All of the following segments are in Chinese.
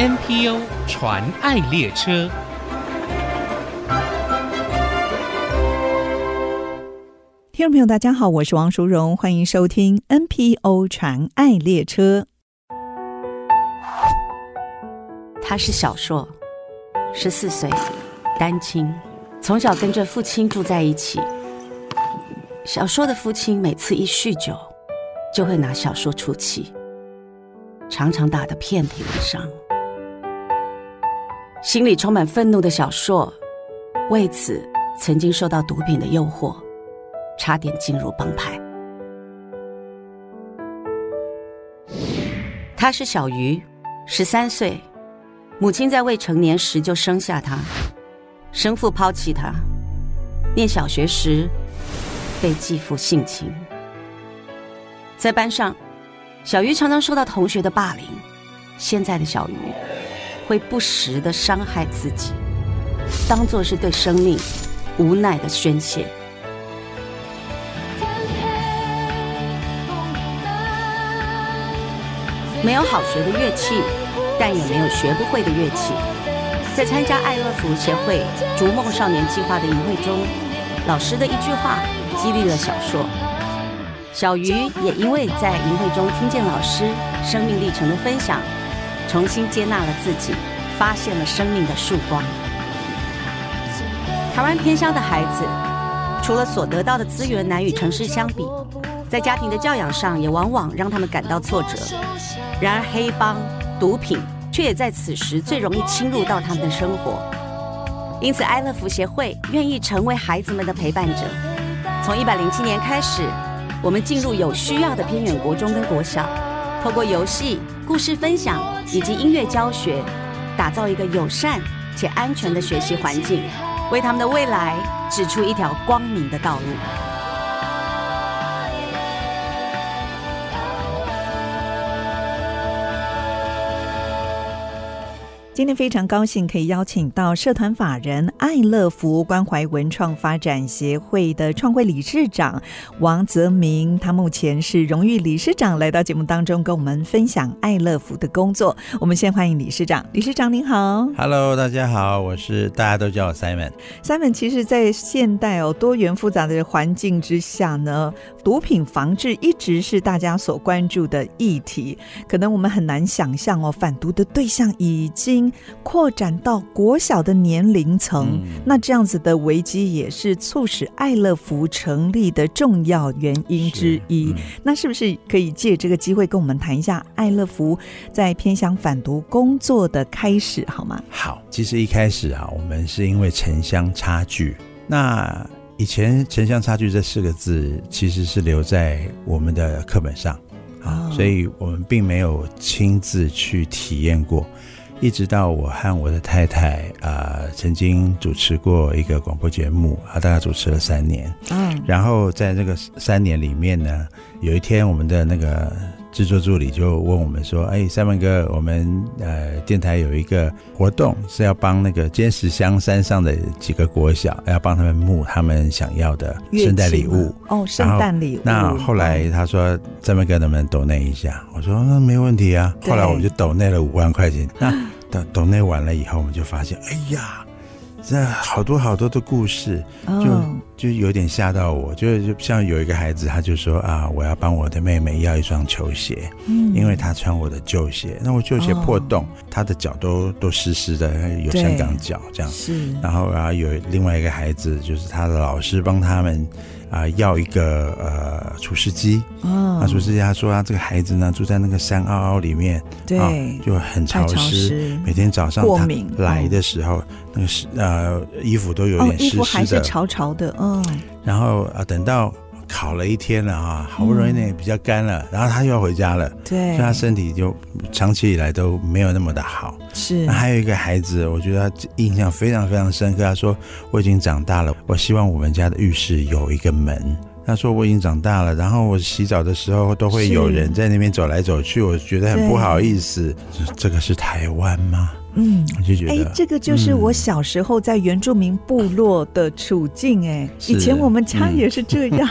NPO 传爱列车。听众朋友，大家好，我是王淑荣，欢迎收听 NPO 传爱列车。他是小硕，十四岁，单亲，从小跟着父亲住在一起。小硕的父亲每次一酗酒，就会拿小硕出气，常常打得遍体鳞伤。心里充满愤怒的小硕，为此曾经受到毒品的诱惑。差点进入帮派。他是小鱼，十三岁，母亲在未成年时就生下他，生父抛弃他。念小学时被继父性侵，在班上，小鱼常常受到同学的霸凌。现在的小鱼会不时的伤害自己，当作是对生命无奈的宣泄。没有好学的乐器，但也没有学不会的乐器。在参加爱乐福协会“逐梦少年计划”的营会中，老师的一句话激励了小硕。小鱼也因为在营会中听见老师生命历程的分享，重新接纳了自己，发现了生命的曙光。台湾偏乡的孩子，除了所得到的资源难与城市相比，在家庭的教养上也往往让他们感到挫折。然而，黑帮、毒品却也在此时最容易侵入到他们的生活。因此，爱乐福协会愿意成为孩子们的陪伴者。从一百零七年开始，我们进入有需要的偏远国中跟国小，透过游戏、故事分享以及音乐教学，打造一个友善且安全的学习环境，为他们的未来指出一条光明的道路。今天非常高兴可以邀请到社团法人爱乐福关怀文创发展协会的创会理事长王泽明，他目前是荣誉理事长，来到节目当中跟我们分享爱乐福的工作。我们先欢迎理事长，理事长您好，Hello，大家好，我是大家都叫我 Simon。Simon，其实，在现代哦多元复杂的环境之下呢，毒品防治一直是大家所关注的议题。可能我们很难想象哦，反毒的对象已经扩展到国小的年龄层，嗯，那这样子的危机也是促使爱乐福成立的重要原因之一。嗯，那是不是可以借这个机会跟我们谈一下爱乐福在偏乡反毒工作的开始，好吗？好，其实一开始啊，我们是因为城乡差距。那以前城乡差距这四个字其实是留在我们的课本上啊，哦，所以我们并没有亲自去体验过。一直到我和我的太太啊、呃，曾经主持过一个广播节目啊，大概主持了三年。嗯，然后在这个三年里面呢，有一天我们的那个。制作助理就问我们说：“哎，三文哥，我们呃电台有一个活动，是要帮那个尖石乡山上的几个国小，要帮他们募他们想要的圣诞礼物。哦，圣诞礼物。那后来他说：‘三文哥能不能抖内一下？’我说：‘那没问题啊。’后来我们就抖内了五万块钱。那抖抖内完了以后，我们就发现，哎呀。”这好多好多的故事，就就有点吓到我。就就像有一个孩子，他就说啊，我要帮我的妹妹要一双球鞋，嗯，因为她穿我的旧鞋，那我旧鞋破洞，她的脚都都湿湿的，有香港脚这样。是，然后然后，有另外一个孩子，就是他的老师帮他们。啊，要一个呃除湿机哦。啊，除湿机，他说他这个孩子呢住在那个山凹凹里面，对，啊、就很潮湿，每天早上他来的时候，那个湿呃衣服都有点湿湿的，哦、衣服还是潮潮的，嗯。然后啊，等到。考了一天了啊，好不容易呢比较干了，嗯，然后他又要回家了，对，所以他身体就长期以来都没有那么的好。是，那还有一个孩子，我觉得他印象非常非常深刻。他说：“我已经长大了，我希望我们家的浴室有一个门。”他说：“我已经长大了，然后我洗澡的时候都会有人在那边走来走去，我觉得很不好意思。”这个是台湾吗？嗯，我就觉得，哎，这个就是我小时候在原住民部落的处境，哎，以前我们家也是这样。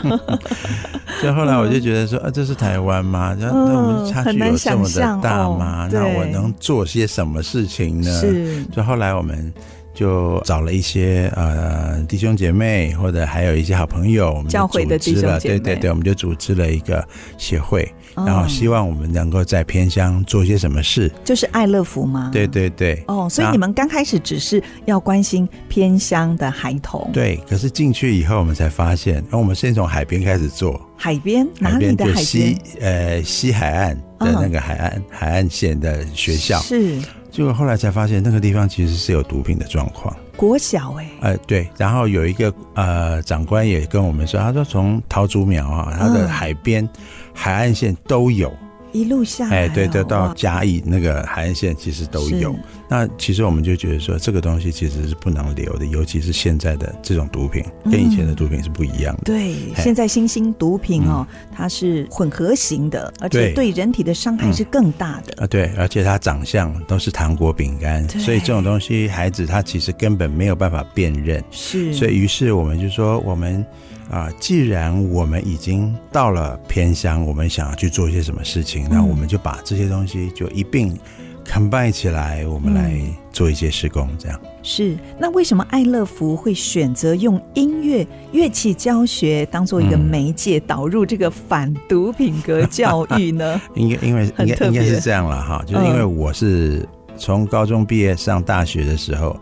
所以后来我就觉得说，啊，这是台湾吗？那那我们差距有这么的大吗？那我能做些什么事情呢？是。所以后来我们。就找了一些呃弟兄姐妹，或者还有一些好朋友，我们教会的弟兄姐妹，对对对，我们就组织了一个协会，哦、然后希望我们能够在偏乡做些什么事，就是爱乐福吗？对对对。哦，所以你们刚开始只是要关心偏乡的孩童，对。可是进去以后，我们才发现，然后我们先从海边开始做，海边哪里的海边？西呃西海岸的那个海岸、哦、海岸线的学校是。结果后来才发现，那个地方其实是有毒品的状况。国小哎、欸，呃对，然后有一个呃长官也跟我们说，他说从桃竹苗啊，它的海边、嗯、海岸线都有。一路下来，哎，对，得到嘉义那个海岸线其实都有。那其实我们就觉得说，这个东西其实是不能留的，尤其是现在的这种毒品，跟以前的毒品是不一样的。对，现在新兴毒品哦，它是混合型的，而且对人体的伤害是更大的。啊，对，而且它长相都是糖果饼干，所以这种东西孩子他其实根本没有办法辨认。是，所以于是我们就说我们。啊，既然我们已经到了偏乡，我们想要去做一些什么事情，那、嗯、我们就把这些东西就一并 combine 起来，我们来做一些施工。这样、嗯、是。那为什么爱乐福会选择用音乐乐器教学当做一个媒介，导入这个反毒品格教育呢？应该因为应该应该是这样了哈，就是因为我是从高中毕业上大学的时候。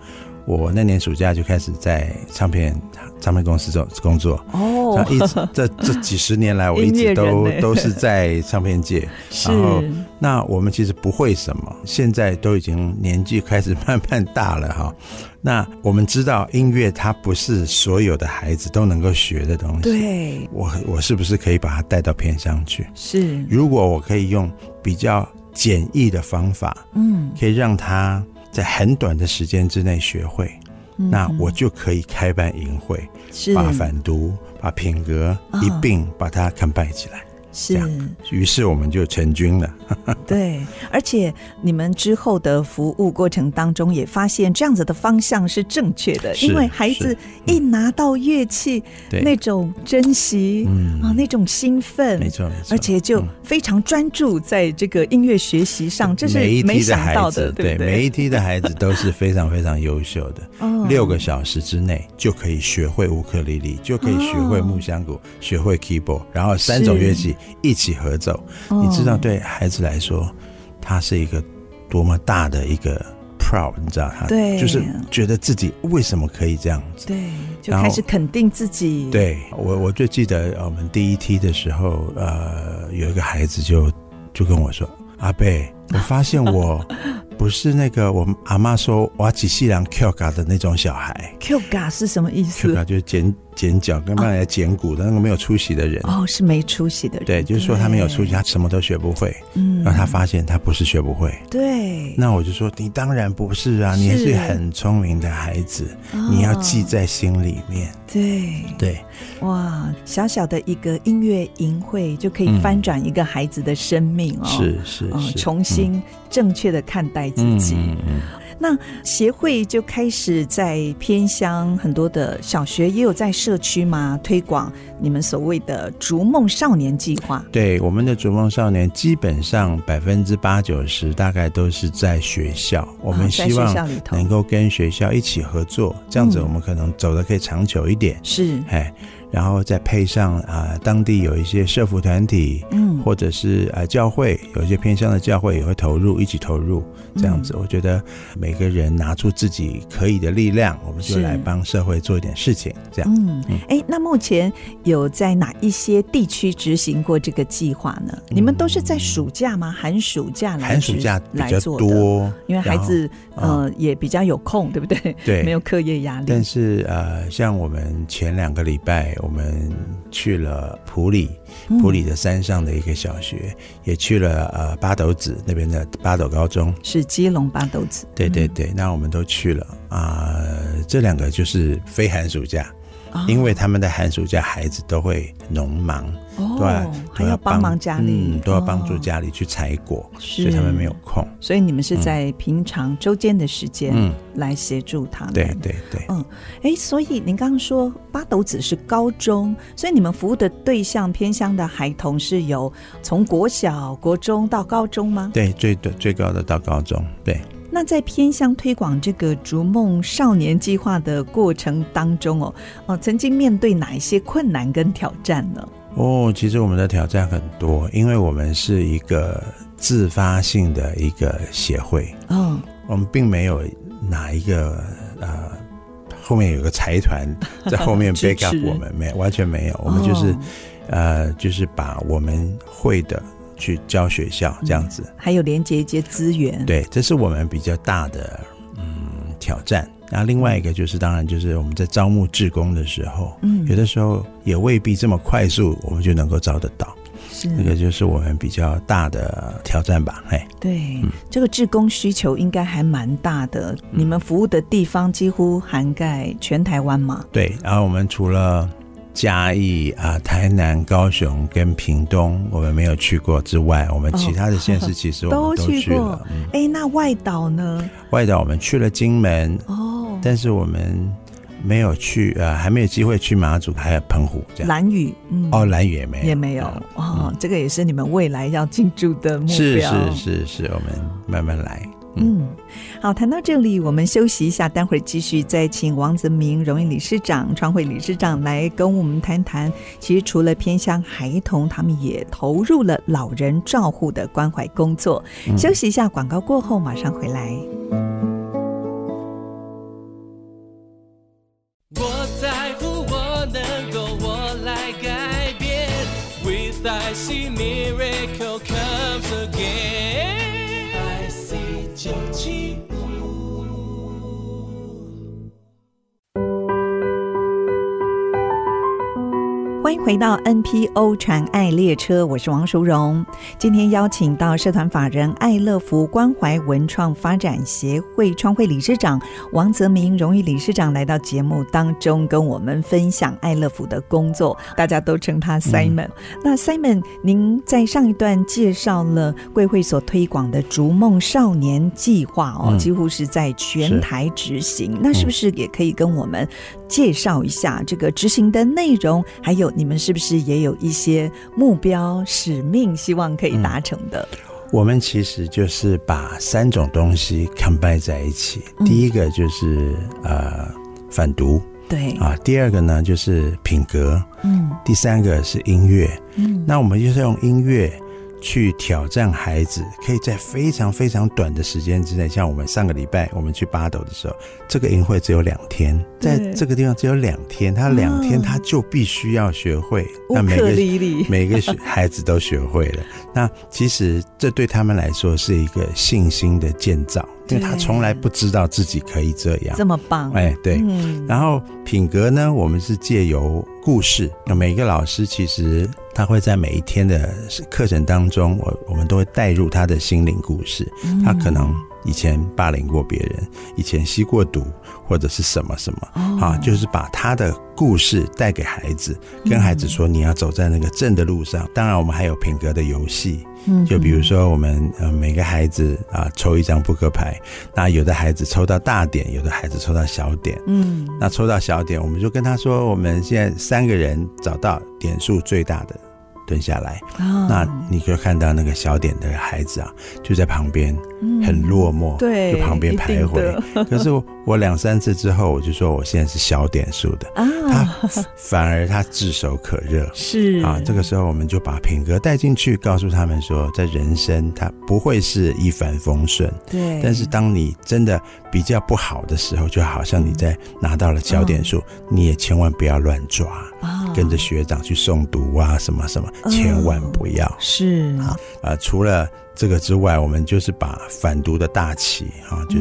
我那年暑假就开始在唱片唱片公司做工作哦，一直这这几十年来，我一直 都都是在唱片界。然后，那我们其实不会什么，现在都已经年纪开始慢慢大了哈。那我们知道音乐它不是所有的孩子都能够学的东西。对，我我是不是可以把它带到偏乡去？是，如果我可以用比较简易的方法，嗯，可以让他。在很短的时间之内学会，嗯、那我就可以开办营会，把反毒、把品格一并把它 combine 起来。是，于是我们就成军了。对，而且你们之后的服务过程当中也发现这样子的方向是正确的，因为孩子一拿到乐器，那种珍惜啊，那种兴奋，没错没错，而且就非常专注在这个音乐学习上，这是没想到的，对不对？每一梯的孩子都是非常非常优秀的，六个小时之内就可以学会乌克丽丽，就可以学会木箱鼓，学会 keyboard，然后三种乐器。一起合奏，你知道对孩子来说，他是一个多么大的一个 proud，你知道他对，就是觉得自己为什么可以这样子，对，就开始肯定自己。对我，我最记得我们第一梯的时候，呃，有一个孩子就就跟我说：“阿贝，我发现我。”不是那个我阿妈说瓦吉西良 Q 嘎的那种小孩，Q 嘎是什么意思？Q 嘎就是剪剪脚跟慢来剪骨的？那个没有出息的人。哦，是没出息的人。对，就是说他没有出息，他什么都学不会。嗯，让他发现他不是学不会。对，那我就说你当然不是啊，你是很聪明的孩子，你要记在心里面。对。对，哇，小小的一个音乐营会就可以翻转一个孩子的生命哦，是是是，重新正确的看待自己。那协会就开始在偏乡很多的小学也有在社区嘛推广你们所谓的逐梦少年计划。对，我们的逐梦少年基本上百分之八九十大概都是在学校，我们希望能够跟学校一起合作，这样子我们可能走的可以长久一点。是，哎。然后再配上啊、呃，当地有一些社服团体，嗯，或者是呃教会，有一些偏向的教会也会投入，一起投入这样子。嗯、我觉得每个人拿出自己可以的力量，我们就来帮社会做一点事情，这样。嗯，哎、嗯，那目前有在哪一些地区执行过这个计划呢？嗯、你们都是在暑假吗？寒暑假来寒暑假比较多，因为孩子呃、嗯、也比较有空，对不对？对，没有课业压力。但是呃，像我们前两个礼拜。我们去了普里，普里的山上的一个小学，嗯、也去了呃八斗子那边的八斗高中，是基隆八斗子。对对对，嗯、那我们都去了啊、呃。这两个就是非寒暑假，哦、因为他们的寒暑假孩子都会农忙，哦、对，还要帮忙家里，嗯，都要帮助家里去采果，哦、所以他们没有空。所以你们是在平常周间的时间来协助他们。对对对，嗯，哎，所以您刚刚说八斗子是高中，所以你们服务的对象偏乡的孩童是有从国小、国中到高中吗？对，最的最高的到高中，对。那在偏向推广这个逐梦少年计划的过程当中哦，哦，曾经面对哪一些困难跟挑战呢？哦，其实我们的挑战很多，因为我们是一个自发性的一个协会，嗯、哦，我们并没有哪一个呃后面有个财团 在后面 back up 我们，没完全没有，我们就是、哦、呃就是把我们会的。去教学校这样子，还有连接一些资源。对，这是我们比较大的嗯挑战。那另外一个就是，当然就是我们在招募志工的时候，嗯，有的时候也未必这么快速，我们就能够招得到。是，那个就是我们比较大的挑战吧。哎，对，嗯，这个志工需求应该还蛮大的。你们服务的地方几乎涵盖全台湾嘛？对，然后我们除了。嘉义啊，台南、高雄跟屏东，我们没有去过之外，我们其他的县市其实我们 都去了。哎、嗯，那外岛呢？外岛我们去了金门哦，但是我们没有去呃，还没有机会去马祖，还有澎湖这样。兰屿，嗯，哦，兰屿也没有，也没有哦，嗯、这个也是你们未来要进驻的目标。是是是是，我们慢慢来。嗯，好，谈到这里，我们休息一下，待会儿继续再请王泽明荣誉理事长、创会理事长来跟我们谈谈。其实除了偏向孩童，他们也投入了老人照护的关怀工作。嗯、休息一下，广告过后马上回来。欢迎回到 NPO 传爱列车，我是王淑荣。今天邀请到社团法人爱乐福关怀文创发展协会创会理事长王泽明荣誉理事长来到节目当中，跟我们分享爱乐福的工作。大家都称他 Simon。嗯、那 Simon，您在上一段介绍了贵会所推广的逐梦少年计划哦，嗯、几乎是在全台执行。是那是不是也可以跟我们介绍一下这个执行的内容，还有？你们是不是也有一些目标使命，希望可以达成的？嗯，我们其实就是把三种东西 combine 在一起。嗯，第一个就是呃反毒，对啊。第二个呢就是品格，嗯。第三个是音乐，嗯。那我们就是用音乐。去挑战孩子，可以在非常非常短的时间之内，像我们上个礼拜我们去巴斗的时候，这个营会只有两天，在这个地方只有两天，他两天他就必须要学会，哦、那每个每个孩子都学会了，那其实这对他们来说是一个信心的建造。因为他从来不知道自己可以这样，这么棒，哎，对。嗯、然后品格呢，我们是借由故事，那每个老师其实他会在每一天的课程当中，我我们都会带入他的心灵故事。嗯、他可能以前霸凌过别人，以前吸过毒，或者是什么什么，哦、啊，就是把他的故事带给孩子，跟孩子说，你要走在那个正的路上。嗯、当然，我们还有品格的游戏。就比如说，我们呃每个孩子啊抽一张扑克牌，那有的孩子抽到大点，有的孩子抽到小点。嗯，那抽到小点，我们就跟他说，我们现在三个人找到点数最大的。蹲下来，哦、那你就看到那个小点的孩子啊，就在旁边，很落寞，嗯、对，就旁边徘徊。可是我两三次之后，我就说我现在是小点数的啊，他反而他炙手可热，是啊。这个时候我们就把品格带进去，告诉他们说，在人生他不会是一帆风顺，对。但是当你真的比较不好的时候，就好像你在拿到了小点数，嗯、你也千万不要乱抓。跟着学长去诵读啊，什么什么，千万不要。哦、是啊，呃，除了这个之外，我们就是把反毒的大旗啊，就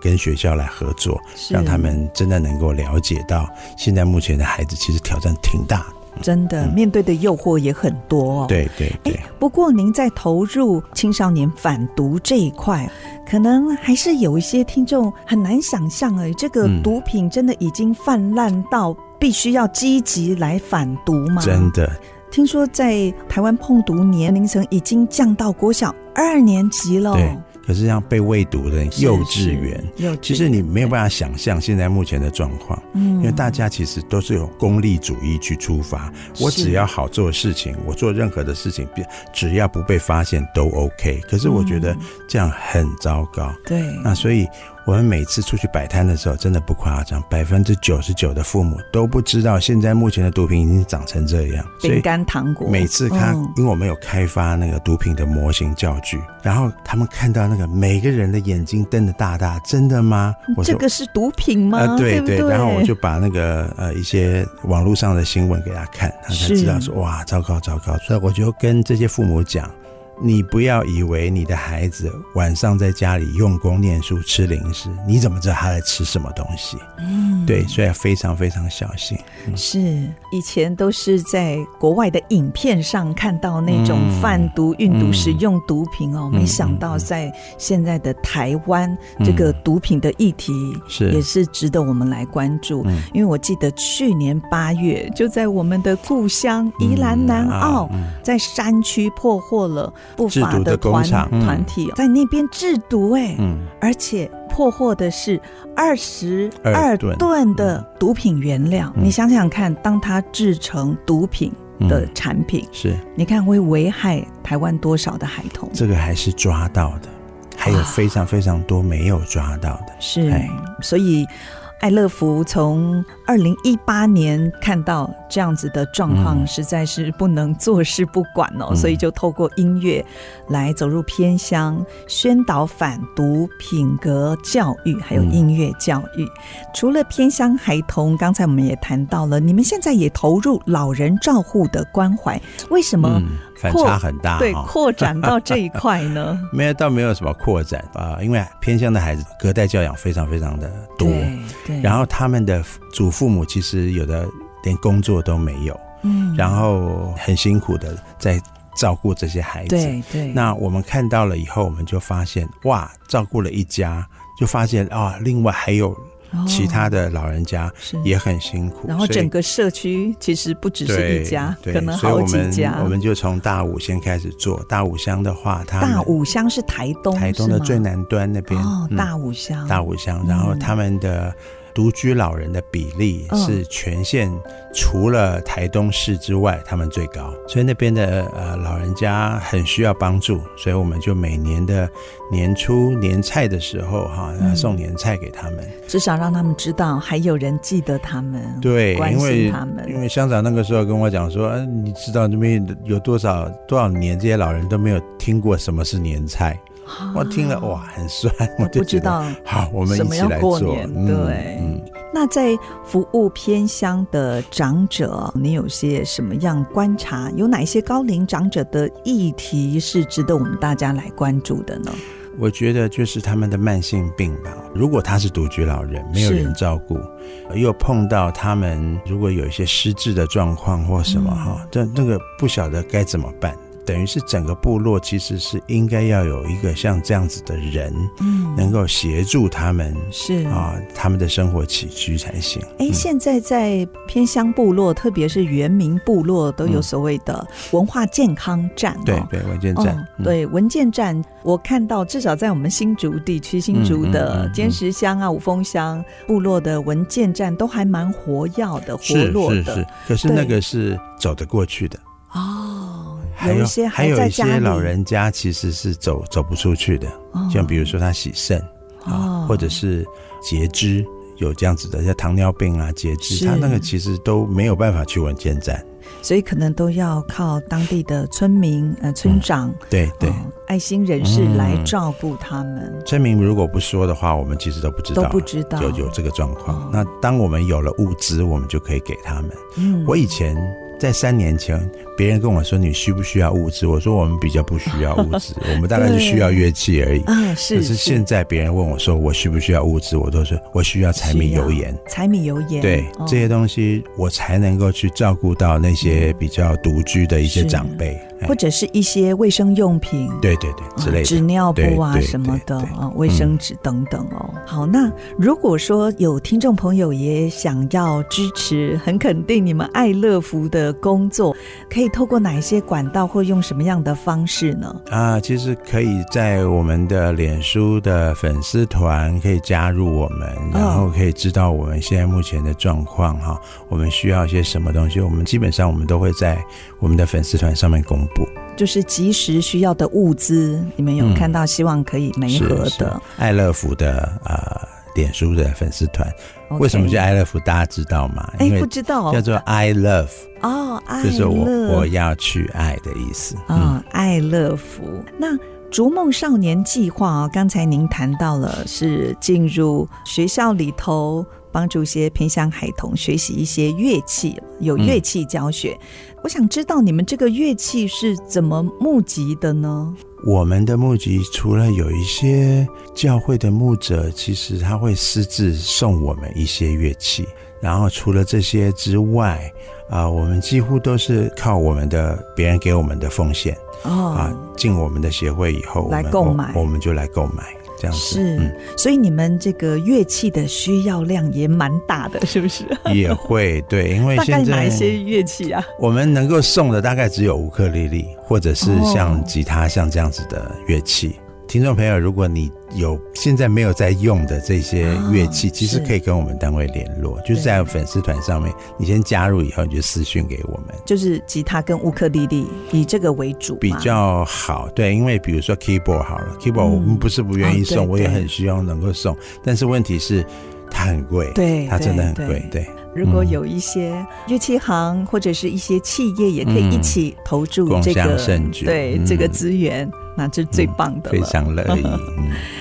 跟学校来合作，嗯、让他们真的能够了解到，现在目前的孩子其实挑战挺大的。真的，面对的诱惑也很多哦。对对对。不过您在投入青少年反毒这一块，可能还是有一些听众很难想象哎，这个毒品真的已经泛滥到必须要积极来反毒吗？真的。听说在台湾碰毒年龄层已经降到国小二年级了。对。可是像被喂毒的幼稚园，幼稚其实你没有办法想象现在目前的状况，嗯，因为大家其实都是有功利主义去出发，我只要好做事情，我做任何的事情，只要不被发现都 OK。可是我觉得这样很糟糕，对，那所以。我们每次出去摆摊的时候，真的不夸张，百分之九十九的父母都不知道，现在目前的毒品已经长成这样。饼干、糖果。每次他，嗯、因为我们有开发那个毒品的模型教具，然后他们看到那个每个人的眼睛瞪得大大，真的吗？这个是毒品吗？呃、对对，对，对。然后我就把那个呃一些网络上的新闻给他看，他才知道说哇，糟糕糟糕。所以我就跟这些父母讲。你不要以为你的孩子晚上在家里用功念书吃零食，你怎么知道他在吃什么东西？嗯，对，所以要非常非常小心。嗯、是以前都是在国外的影片上看到那种贩毒、运、嗯、毒、使用毒品哦，嗯、没想到在现在的台湾，嗯、这个毒品的议题是也是值得我们来关注。嗯、因为我记得去年八月，就在我们的故乡宜兰南澳，在山区破获了。不法的团团体在那边制毒，哎，嗯，而且破获的是二十二吨的毒品原料。你想想看，当它制成毒品的产品，是，你看会危害台湾多少的孩童？这个还是抓到的，还有非常非常多没有抓到的，是，所以。爱乐福从二零一八年看到这样子的状况，实在是不能坐视不管哦，嗯、所以就透过音乐来走入偏乡，宣导反毒、品格教育，还有音乐教育。嗯、除了偏乡孩童，刚才我们也谈到了，你们现在也投入老人照护的关怀，为什么？嗯反差很大，对，扩展到这一块呢？没有，倒没有什么扩展啊，因为偏乡的孩子隔代教养非常非常的多，对，对，然后他们的祖父母其实有的连工作都没有，嗯，然后很辛苦的在照顾这些孩子，对对。那我们看到了以后，我们就发现哇，照顾了一家，就发现啊，另外还有。其他的老人家也很辛苦，然后整个社区其实不只是一家，可能好几家。我们就从大武先开始做。大武乡的话，它大武乡是台东，台东的最南端那边。哦，大武乡，大武乡，然后他们的。独居老人的比例是全县除了台东市之外，他们最高，所以那边的呃老人家很需要帮助，所以我们就每年的年初年菜的时候哈，送年菜给他们，嗯，至少让他们知道还有人记得他们，对，关心他们。因为乡长那个时候跟我讲说，嗯，你知道这边有多少多少年这些老人都没有听过什么是年菜。我听了哇，很酸，我就知道好，我们一起来做。对，嗯，那在服务偏乡的长者，你有些什么样观察？有哪些高龄长者的议题是值得我们大家来关注的呢？我觉得就是他们的慢性病吧。如果他是独居老人，没有人照顾，又碰到他们如果有一些失智的状况或什么哈，这那个不晓得该怎么办。等于是整个部落其实是应该要有一个像这样子的人，嗯，能够协助他们，是。啊，他们的生活起居才行。哎，现在在偏乡部落，特别是原民部落，都有所谓的文化健康站，对对，文件站，对文件站，我看到至少在我们新竹地区，新竹的尖石乡啊、五峰乡部落的文件站都还蛮活跃的，活络的。是是，可是那个是走得过去的。哦。还有，有还有一些老人家其实是走走不出去的，哦、像比如说他洗肾啊，哦、或者是截肢，有这样子的，像糖尿病啊、截肢，他那个其实都没有办法去文健站，所以可能都要靠当地的村民、呃村长，嗯、对对、哦，爱心人士来照顾他们、嗯。村民如果不说的话，我们其实都不知道，都不知道。有有这个状况。哦、那当我们有了物资，我们就可以给他们。嗯，我以前。在三年前，别人跟我说，你需不需要物质？我说我们比较不需要物质，我们大概是需要乐器而已。可是现在别人问我说，我需不需要物质？我都说我需要柴米油盐。柴米油盐。对，这些东西我才能够去照顾到那些比较独居的一些长辈。或者是一些卫生用品，对对对，之类的纸尿布啊什么的啊，卫生纸等等哦。好，那如果说有听众朋友也想要支持，很肯定你们爱乐福的工作，可以透过哪一些管道，或用什么样的方式呢？啊，其实可以在我们的脸书的粉丝团可以加入我们，然后可以知道我们现在目前的状况哈，我们需要一些什么东西，我们基本上我们都会在我们的粉丝团上面公布。就是即时需要的物资，你们有看到？希望可以媒合的爱乐福的呃脸书的粉丝团，okay. 为什么叫爱乐福？大家知道吗？哎，不知道，叫做 I love 哦，就是我我要去爱的意思啊、哦。爱乐福。那逐梦少年计划啊，刚才您谈到了是进入学校里头。帮助一些偏乡孩童学习一些乐器，有乐器教学。嗯。我想知道你们这个乐器是怎么募集的呢？我们的募集除了有一些教会的牧者，其实他会私自送我们一些乐器。然后除了这些之外，啊、呃，我们几乎都是靠我们的别人给我们的奉献哦，啊，进我们的协会以后来购买我，我们就来购买。这样是、嗯，所以你们这个乐器的需要量也蛮大的，是不是？也会对，因为现在哪一些乐器啊？我们能够送的大概只有乌克丽丽，或者是像吉他，像这样子的乐器。哦听众朋友，如果你有现在没有在用的这些乐器，哦，其实可以跟我们单位联络，就是在粉丝团上面，你先加入以后，你就私讯给我们。就是吉他跟乌克丽丽以这个为主比较好，对，因为比如说 keyboard 好了，keyboard 我们不是不愿意送，嗯哦，我也很希望能够送，但是问题是它很贵，对，它真的很贵，对。对。如果有一些乐器行或者是一些企业，也可以一起投注这个、嗯、对、嗯、这个资源，那这是最棒的了，非常乐意。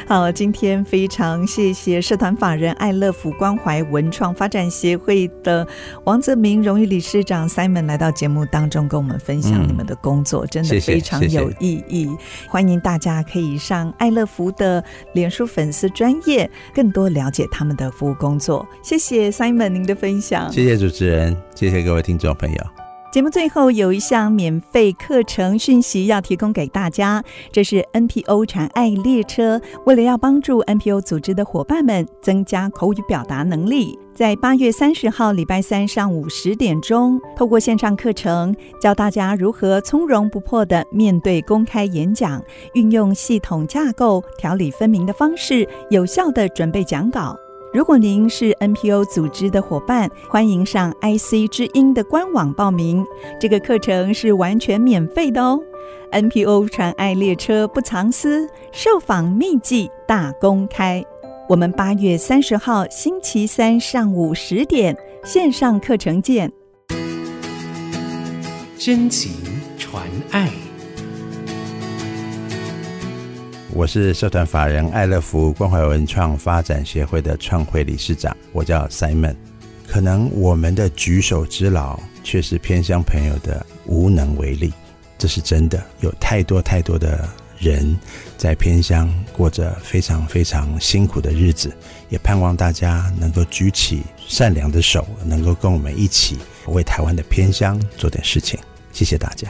好，今天非常谢谢社团法人爱乐福关怀文创发展协会的王泽明荣誉理事长 Simon 来到节目当中，跟我们分享你们的工作，嗯、真的非常有意义谢谢。欢迎大家可以上爱乐福的脸书粉丝专页，更多了解他们的服务工作。谢谢 Simon 您的分享。谢谢主持人，谢谢各位听众朋友。节目最后有一项免费课程讯息要提供给大家，这是 NPO 传爱列车为了要帮助 NPO 组织的伙伴们增加口语表达能力，在八月三十号礼拜三上午十点钟，透过线上课程教大家如何从容不迫地面对公开演讲，运用系统架构、条理分明的方式，有效地准备讲稿。如果您是 NPO 组织的伙伴，欢迎上 IC 之音的官网报名。这个课程是完全免费的哦。NPO 传爱列车不藏私，受访秘籍大公开。我们八月三十号星期三上午十点线上课程见。真情传爱。我是社团法人爱乐福关怀文创发展协会的创会理事长，我叫 Simon。可能我们的举手之劳，却是偏乡朋友的无能为力，这是真的。有太多太多的人在偏乡过着非常非常辛苦的日子，也盼望大家能够举起善良的手，能够跟我们一起为台湾的偏乡做点事情。谢谢大家。